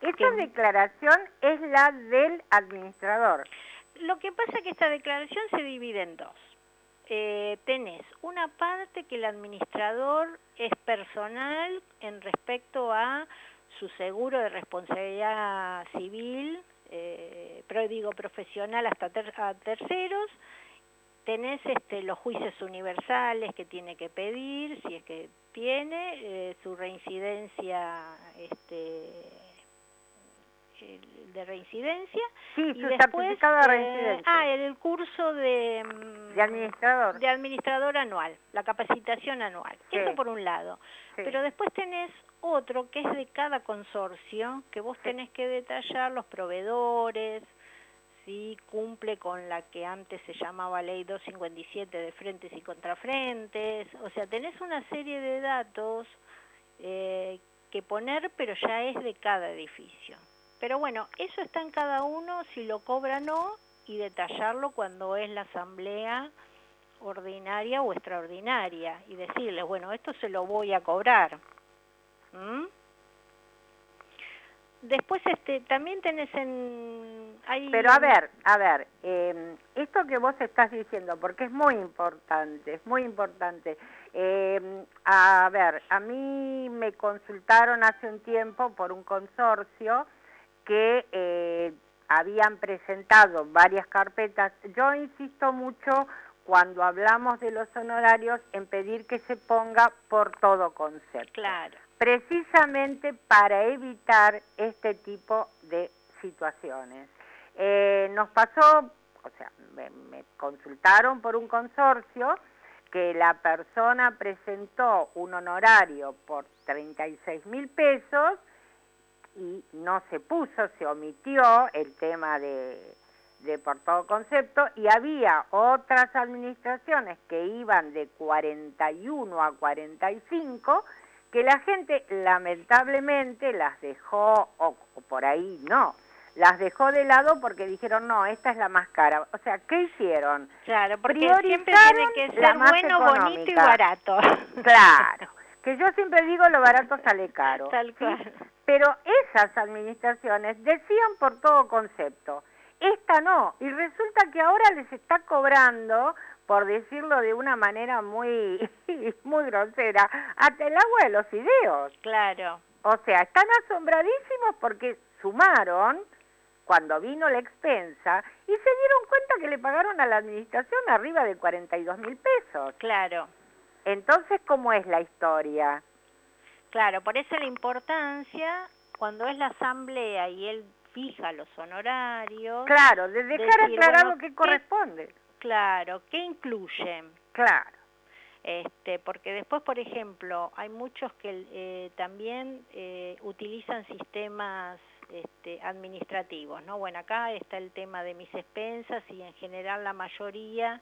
Esta que- declaración es la del administrador. Lo que pasa es que esta declaración se divide en dos. Eh, tenés una parte que el administrador es personal en respecto a su seguro de responsabilidad civil, eh, pero digo profesional hasta a terceros, tenés este, los juicios universales que tiene que pedir, si es que tiene, eh, su reincidencia este, de reincidencia Sí, y su después, certificado de eh, ah, el, curso de, mm, de administrador. de administrador anual, la capacitación anual. Sí. Eso por un lado. Sí. Pero después tenés otro que es de cada consorcio, que vos tenés que detallar los proveedores, si cumple con la que antes se llamaba Ley 257 de frentes y contrafrentes. O sea, tenés una serie de datos eh, que poner, pero ya es de cada edificio. Pero bueno, eso está en cada uno, si lo cobra o no, y detallarlo cuando es la asamblea ordinaria o extraordinaria, y decirles, bueno, esto se lo voy a cobrar. ¿Mm? Después este también tenés en Pero a ver, a ver, eh, esto que vos estás diciendo, porque es muy importante, es muy importante. Eh, a ver, a mí me consultaron hace un tiempo por un consorcio que eh, habían presentado varias carpetas. Yo insisto mucho cuando hablamos de los honorarios en pedir que se ponga por todo concepto. Claro. Precisamente para evitar este tipo de situaciones. Eh, nos pasó, o sea, me, me consultaron por un consorcio que la persona presentó un honorario por 36 mil pesos y no se puso, se omitió el tema de, de por todo concepto y había otras administraciones que iban de 41 a 45 que la gente lamentablemente las dejó, o, o por ahí no, las dejó de lado porque dijeron, no, esta es la más cara. O sea, ¿qué hicieron? Claro, porque siempre tiene que ser bueno, bonito y económica. barato. Claro, que yo siempre digo lo barato sale caro. Tal ¿sí? Pero esas administraciones decían por todo concepto, esta no, y resulta que ahora les está cobrando, por decirlo de una manera muy, muy grosera, hasta el agua de los ideos. Claro. O sea, están asombradísimos porque sumaron cuando vino la expensa y se dieron cuenta que le pagaron a la administración arriba de 42 mil pesos. Claro. Entonces, ¿cómo es la historia? Claro, por eso la importancia cuando es la asamblea y él fija los honorarios. Claro, de dejar Decir, aclarado bueno, qué ¿qué- corresponde. Claro, ¿qué incluyen? Claro, Este, porque después, por ejemplo, hay muchos que eh, también eh, utilizan sistemas este, administrativos, ¿no? Bueno, acá está el tema de mis expensas y en general la mayoría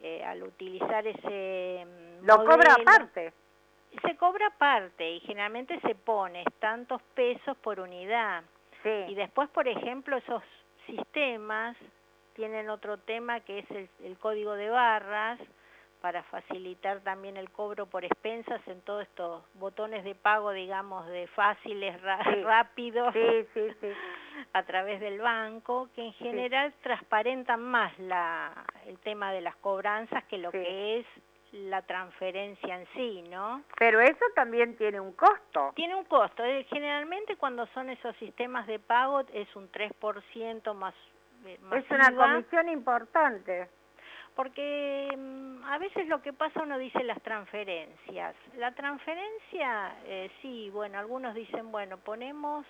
eh, al utilizar ese mm, lo cobra aparte. Se cobra aparte y generalmente se pone tantos pesos por unidad. Y después, por ejemplo, esos sistemas tienen otro tema que es el, el código de barras para facilitar también el cobro por expensas en todos estos botones de pago, digamos, de fáciles, ra- Sí. rápidos sí, a través del banco, que en general transparentan más la, el tema de las cobranzas que lo que es la transferencia en sí, ¿no? Pero eso también tiene un costo. Tiene un costo. eh, Generalmente cuando son esos sistemas de pago es un 3% más, eh, Es una comisión importante. Porque mm, a veces lo que pasa uno dice las transferencias. La transferencia, eh, sí, bueno, algunos dicen, bueno, ponemos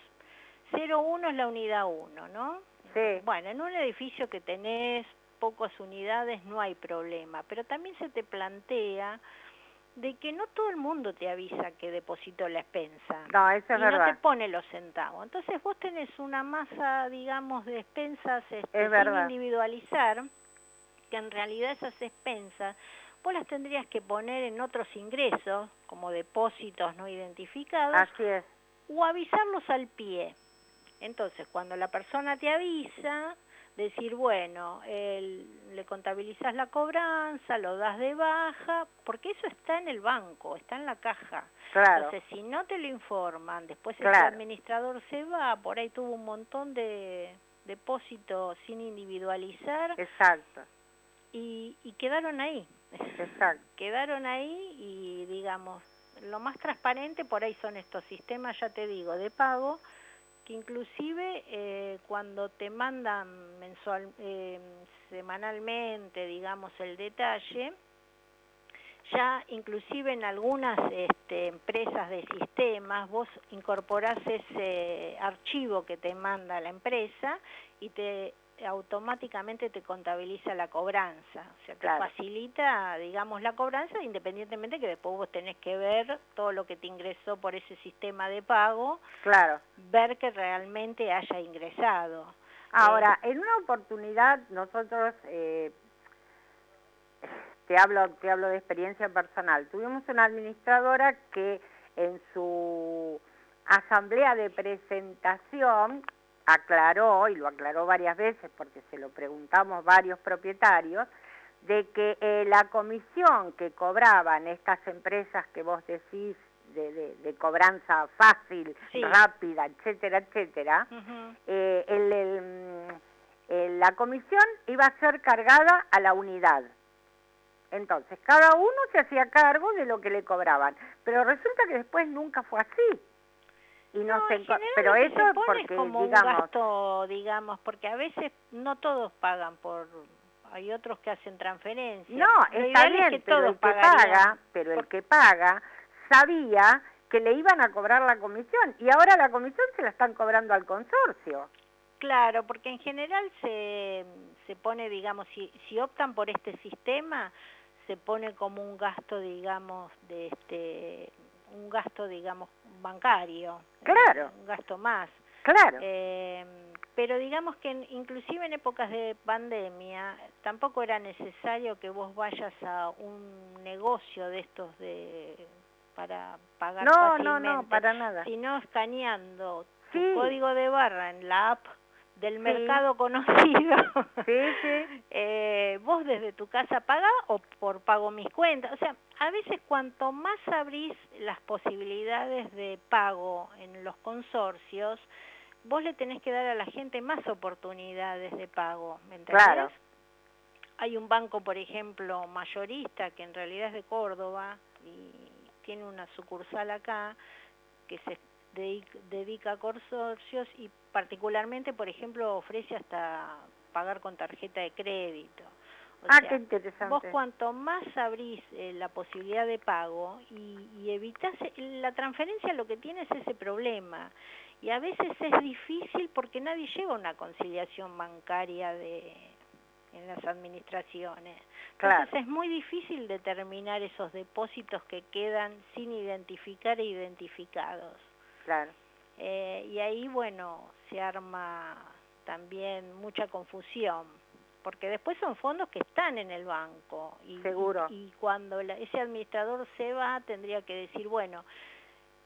0,1 es la unidad 1, ¿no? Sí. Bueno, en un edificio que tenés pocas unidades no hay problema, pero también se te plantea de que no todo el mundo te avisa que depositó la expensa No, eso es y no te verdad. pone los centavos. Entonces vos tenés una masa, digamos, de expensas este, Es sin verdad. individualizar, que en realidad esas expensas vos las tendrías que poner en otros ingresos, como depósitos no identificados, Así es. o avisarlos al pie. Entonces, cuando la persona te avisa, decir, bueno, el- le contabilizas la cobranza, lo das de baja, porque eso está en el banco, está en la caja. Claro. Entonces, si no te lo informan, después el administrador se va, por ahí tuvo un montón de depósitos sin individualizar Exacto, y, y quedaron ahí. exacto. quedaron ahí y digamos, lo más transparente por ahí son estos sistemas, ya te digo, de pago, que inclusive eh, cuando te mandan mensual, eh, semanalmente, digamos, el detalle, ya inclusive en algunas este, empresas de sistemas vos incorporás ese archivo que te manda la empresa y te automáticamente te contabiliza la cobranza, o sea, te Claro. facilita, digamos, la cobranza independientemente que después vos tenés que ver todo lo que te ingresó por ese sistema de pago, Claro. ver que realmente haya ingresado. Ahora, en una oportunidad nosotros, eh, te hablo, te hablo de experiencia personal, tuvimos una administradora que en su asamblea de presentación aclaró, y lo aclaró varias veces porque se lo preguntamos varios propietarios, de que eh, la comisión que cobraban estas empresas que vos decís de, de- de cobranza fácil, Sí. rápida, etcétera, etcétera, eh, el- el, mm, eh, la comisión iba a ser cargada a la unidad. Entonces, cada uno se hacía cargo de lo que le cobraban, pero resulta que después nunca fue así. Y no, No, se pero eso se pone porque como digamos, un gasto, digamos, porque a veces no todos pagan por hay otros que hacen transferencias. no, Lo está ideal es bien, que pero el que paga, pero el que paga sabía que le iban a cobrar la comisión y ahora la comisión se la están cobrando al consorcio. Claro, porque en general se, se pone, digamos, si, si optan por este sistema, se pone como un gasto, digamos, de este, un gasto, digamos, bancario. Claro. Un gasto más. Claro. Eh, pero digamos que inclusive en épocas de pandemia tampoco era necesario que vos vayas a un negocio de estos de para pagar no, no, fácilmente, no, para nada. sino escaneando tu Sí. código de barra en la app del Sí. mercado conocido. Sí, sí. eh, vos desde tu casa pagás o por pago mis cuentas. O sea, a veces cuanto más abrís las posibilidades de pago en los consorcios, vos le tenés que dar a la gente más oportunidades de pago, ¿me entendés? Claro. Hay un banco, por ejemplo, mayorista, que en realidad es de Córdoba y tiene una sucursal acá, que se dedica consorcios y particularmente, por ejemplo, ofrece hasta pagar con tarjeta de crédito. O ah, sea, qué interesante. Vos cuanto más abrís eh, la posibilidad de pago y, y evitás, la transferencia lo que tiene es ese problema. Y a veces es difícil porque nadie lleva una conciliación bancaria de en las administraciones. Entonces es muy difícil determinar esos depósitos que quedan sin identificar e identificados. Claro. Eh, y ahí, bueno, se arma también mucha confusión, porque después son fondos que están en el banco. Y, Seguro. Y, y cuando la- ese administrador se va, tendría que decir, bueno,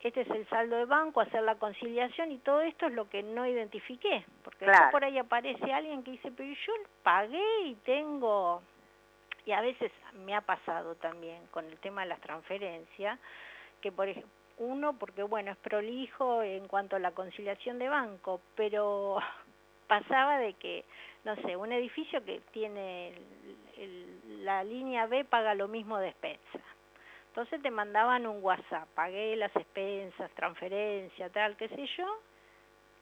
este es el saldo de banco, hacer la conciliación y todo esto es lo que no identifiqué, porque después Claro. por ahí aparece alguien que dice, pero yo pagué y tengo... Y a veces me ha pasado también con el tema de las transferencias, que por ejemplo, uno, porque bueno, es prolijo en cuanto a la conciliación de banco, pero pasaba de que, no sé, un edificio que tiene el- el- la línea B paga lo mismo de expensa. Entonces te mandaban un WhatsApp, pagué las expensas, transferencia, tal, qué sé yo,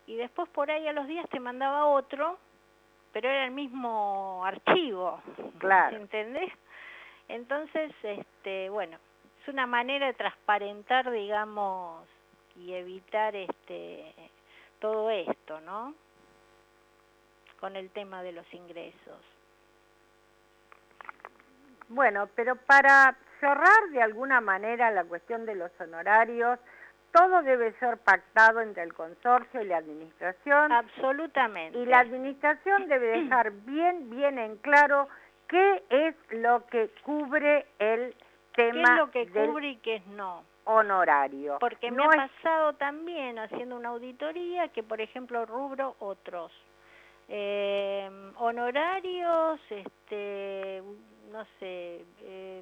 y después por ahí a los días te mandaba otro, pero era el mismo archivo. Claro. ¿Entendés? Entonces, este, bueno, una manera de transparentar, digamos, y evitar este todo esto, ¿no? Con el tema de los ingresos. Bueno, pero para cerrar de alguna manera la cuestión de los honorarios, todo debe ser pactado entre el consorcio y la administración. Absolutamente. Y la administración debe dejar bien, bien en claro qué es lo que cubre el ¿Qué tema es lo que cubre y qué es no? honorario. Porque me ha es- pasado también haciendo una auditoría que, por ejemplo, rubro otros. Eh, honorarios, este, no sé, eh,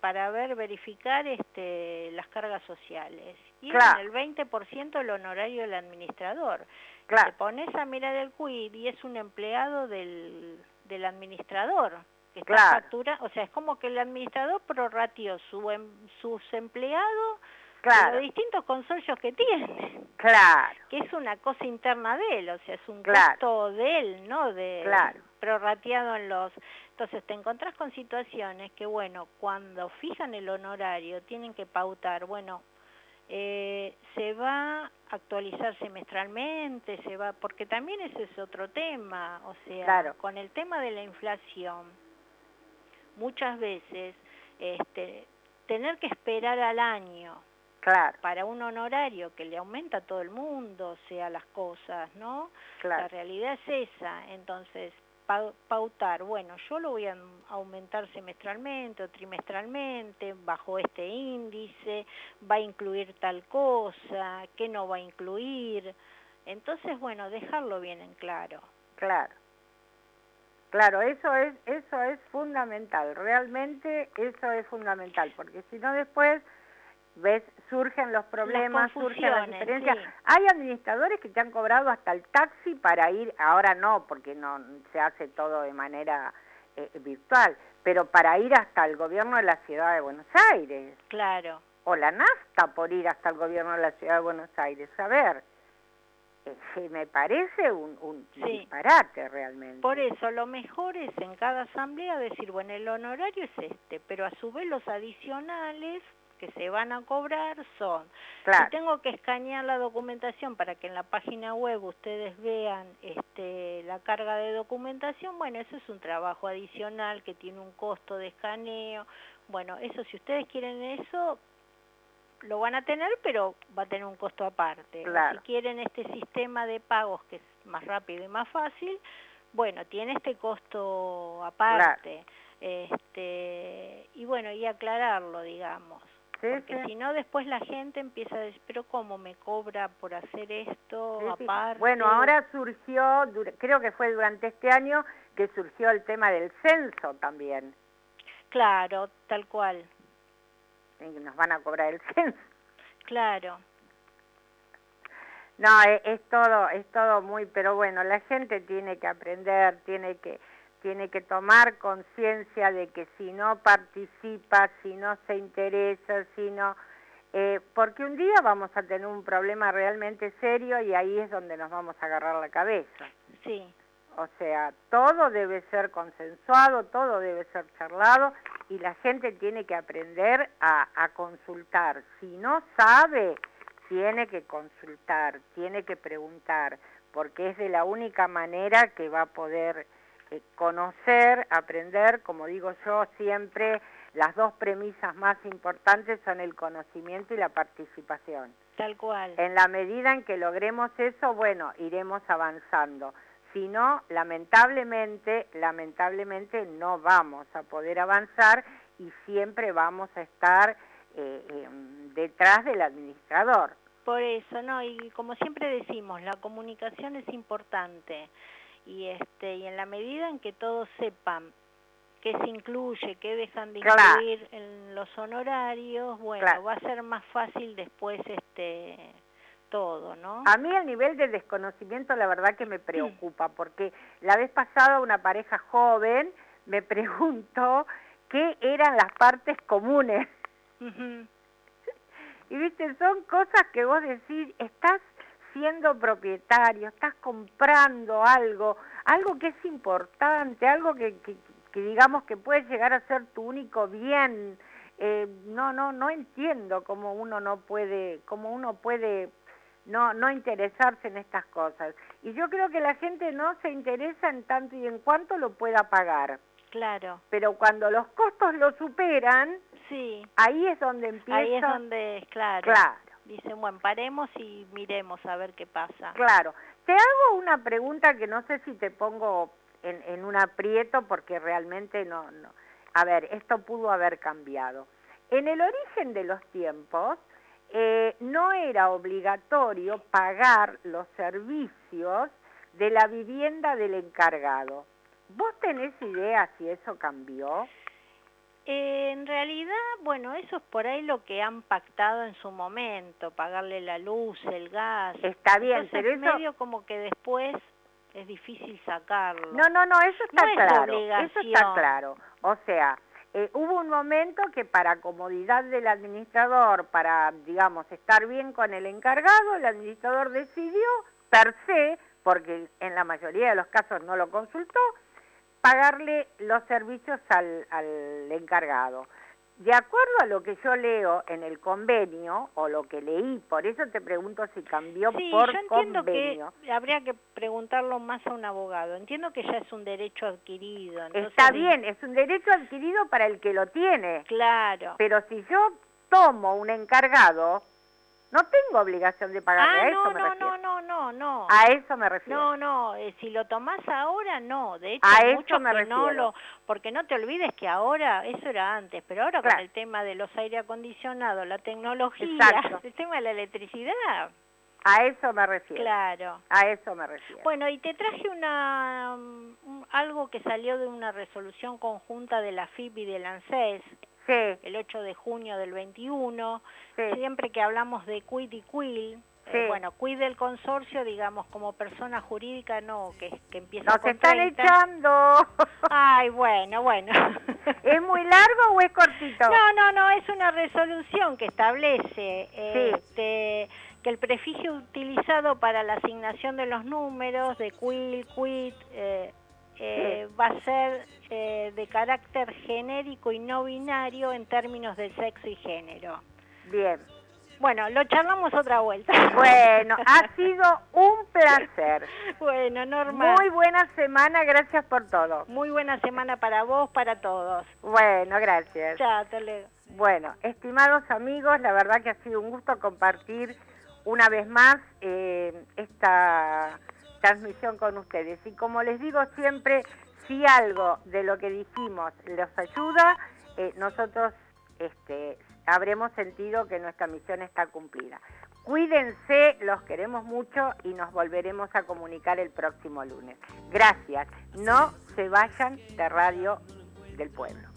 para ver, verificar este, las cargas sociales. Y Claro. en el 20% el honorario del administrador. Claro. Te pones a mirar el CUID y es un empleado del, del administrador que está Claro. factura, o sea, es como que el administrador prorratió su em- sus empleados de los distintos consorcios que tiene, claro, que es una cosa interna de él, o sea, es un Claro. costo de él, no de Claro. prorrateado en los... Entonces te encontrás con situaciones que, bueno, cuando fijan el honorario tienen que pautar, bueno, eh, se va a actualizar semestralmente, se va, porque también ese es otro tema, o sea, Claro. con el tema de la inflación, muchas veces este, tener que esperar al año claro, para un honorario que le aumenta a todo el mundo, o sea, las cosas, ¿no? La realidad es esa, entonces pau- pautar, bueno, yo lo voy a aumentar semestralmente o trimestralmente bajo este índice, va a incluir tal cosa, qué no va a incluir, entonces, bueno, dejarlo bien en claro. claro. Claro, eso es, eso es fundamental, realmente eso es fundamental, porque si no después ves surgen los problemas, surgen las diferencias. sí. Hay administradores que te han cobrado hasta el taxi para ir, ahora no, porque no se hace todo de manera eh, virtual, pero para ir hasta el gobierno de la ciudad de Buenos Aires, Claro. o la nafta por ir hasta el gobierno de la ciudad de Buenos Aires. A ver, sí, me parece un, un Sí. disparate realmente. Por eso, lo mejor es en cada asamblea decir, bueno, el honorario es este, pero a su vez los adicionales que se van a cobrar son, Claro. si tengo que escanear la documentación para que en la página web ustedes vean este, la carga de documentación, bueno, eso es un trabajo adicional que tiene un costo de escaneo. Bueno, eso si ustedes quieren eso, lo van a tener, pero va a tener un costo aparte. Claro. Si quieren este sistema de pagos que es más rápido y más fácil, bueno, tiene este costo aparte. Este, y bueno, y aclararlo, digamos. Sí, Porque sí. si no, después la gente empieza a decir, pero ¿cómo me cobra por hacer esto Sí, aparte? Bueno, ahora surgió, creo que fue durante este año que surgió el tema del censo también. Claro, tal cual, y Nos van a cobrar el censo. claro. No, e- es, todo, es todo muy, pero bueno, la gente tiene que aprender, tiene que, tiene que tomar conciencia de que si no participa, si no se interesa, si no, eh, porque un día vamos a tener un problema realmente serio y ahí es donde nos vamos a agarrar la cabeza. Sí, O sea, todo debe ser consensuado, todo debe ser charlado y la gente tiene que aprender a, a consultar. Si no sabe, tiene que consultar, tiene que preguntar, porque es de la única manera que va a poder eh, conocer, aprender, como digo yo siempre, las dos premisas más importantes son el conocimiento y la participación. tal cual. En la medida en que logremos eso, bueno, iremos avanzando. Si no, lamentablemente, lamentablemente no vamos a poder avanzar y siempre vamos a estar eh, eh, detrás del administrador. Por eso, no, y como siempre decimos, la comunicación es importante y este y en la medida en que todos sepan qué se incluye, qué dejan de Claro. incluir en los honorarios, bueno, Claro. va a ser más fácil después este todo, ¿no? A mí el nivel de desconocimiento la verdad que me preocupa, porque la vez pasada una pareja joven me preguntó qué eran las partes comunes. Y viste, son cosas que vos decís, estás siendo propietario, estás comprando algo, algo que es importante, algo que, que, que digamos que puede llegar a ser tu único bien. Eh, no, no, no entiendo cómo uno no puede, cómo uno puede no, no interesarse en estas cosas. Y yo creo que la gente no se interesa en tanto y en cuanto lo pueda pagar. Claro, Pero cuando los costos lo superan, sí, ahí es donde empieza... ahí es donde, claro, Claro. dicen, bueno, paremos y miremos a ver qué pasa. Claro. Te hago una pregunta que no sé si te pongo en, en un aprieto porque realmente no, no. A ver, esto pudo haber cambiado. En el origen de los tiempos eh, no era obligatorio pagar los servicios de la vivienda del encargado. ¿Vos tenés idea si eso cambió? Eh, en realidad, bueno, eso es por ahí lo que han pactado en su momento, pagarle la luz, el gas. Está bien, Entonces, pero eso... medio como que después es difícil sacarlo. No, no, no, eso está No es claro. Eso está claro. O sea, eh, hubo un momento que para comodidad del administrador, para, digamos, estar bien con el encargado, el administrador decidió, per se, porque en la mayoría de los casos no lo consultó, pagarle los servicios al, al encargado. De acuerdo a lo que yo leo en el convenio, o lo que leí, por eso te pregunto si cambió Sí, por yo entiendo convenio. que habría que preguntarlo más a un abogado. Entiendo que ya es un derecho adquirido. Está bien, es un derecho adquirido para el que lo tiene. Claro. Pero si yo tomo un encargado, no tengo obligación de pagarle, Ah, a eso no, me no, refiero. no, no, no, no. A eso me refiero. No, no, eh, si lo tomás ahora, no. De hecho, A hay eso muchos me que no refiero. lo... Porque no te olvides que ahora, eso era antes, pero ahora Claro. con el tema de los aire acondicionados, la tecnología, Exacto. el tema de la electricidad, A eso me refiero. claro. A eso me refiero. Bueno, y te traje una mm, algo que salió de una resolución conjunta de la FIP y del ANSES, Sí, el 8 de junio del 21, sí. siempre que hablamos de quid y eh, bueno, quid del consorcio, digamos, como persona jurídica, no, que, que empieza Nos con están 30. echando. Ay, bueno, bueno. ¿Es muy largo o es cortito? No, no, no, es una resolución que establece Sí. este, que el prefijo utilizado para la asignación de los números de quil, quit, eh, eh, va a ser eh, de carácter genérico y no binario en términos de sexo y género. Bien. Bueno, lo charlamos otra vuelta. Bueno, ha sido un placer. bueno, Norma. Muy buena semana, gracias por todo. Muy buena semana para vos, para todos. Bueno, gracias. Chao, luego. Bueno, estimados amigos, la verdad que ha sido un gusto compartir una vez más eh, esta transmisión con ustedes. Y como les digo siempre, si algo de lo que dijimos los ayuda, eh, nosotros este, habremos sentido que nuestra misión está cumplida. Cuídense, los queremos mucho y nos volveremos a comunicar el próximo lunes. Gracias. No se vayan de Radio del Pueblo.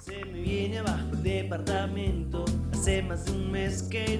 Se me viene abajo el departamento. Hace más de un mes que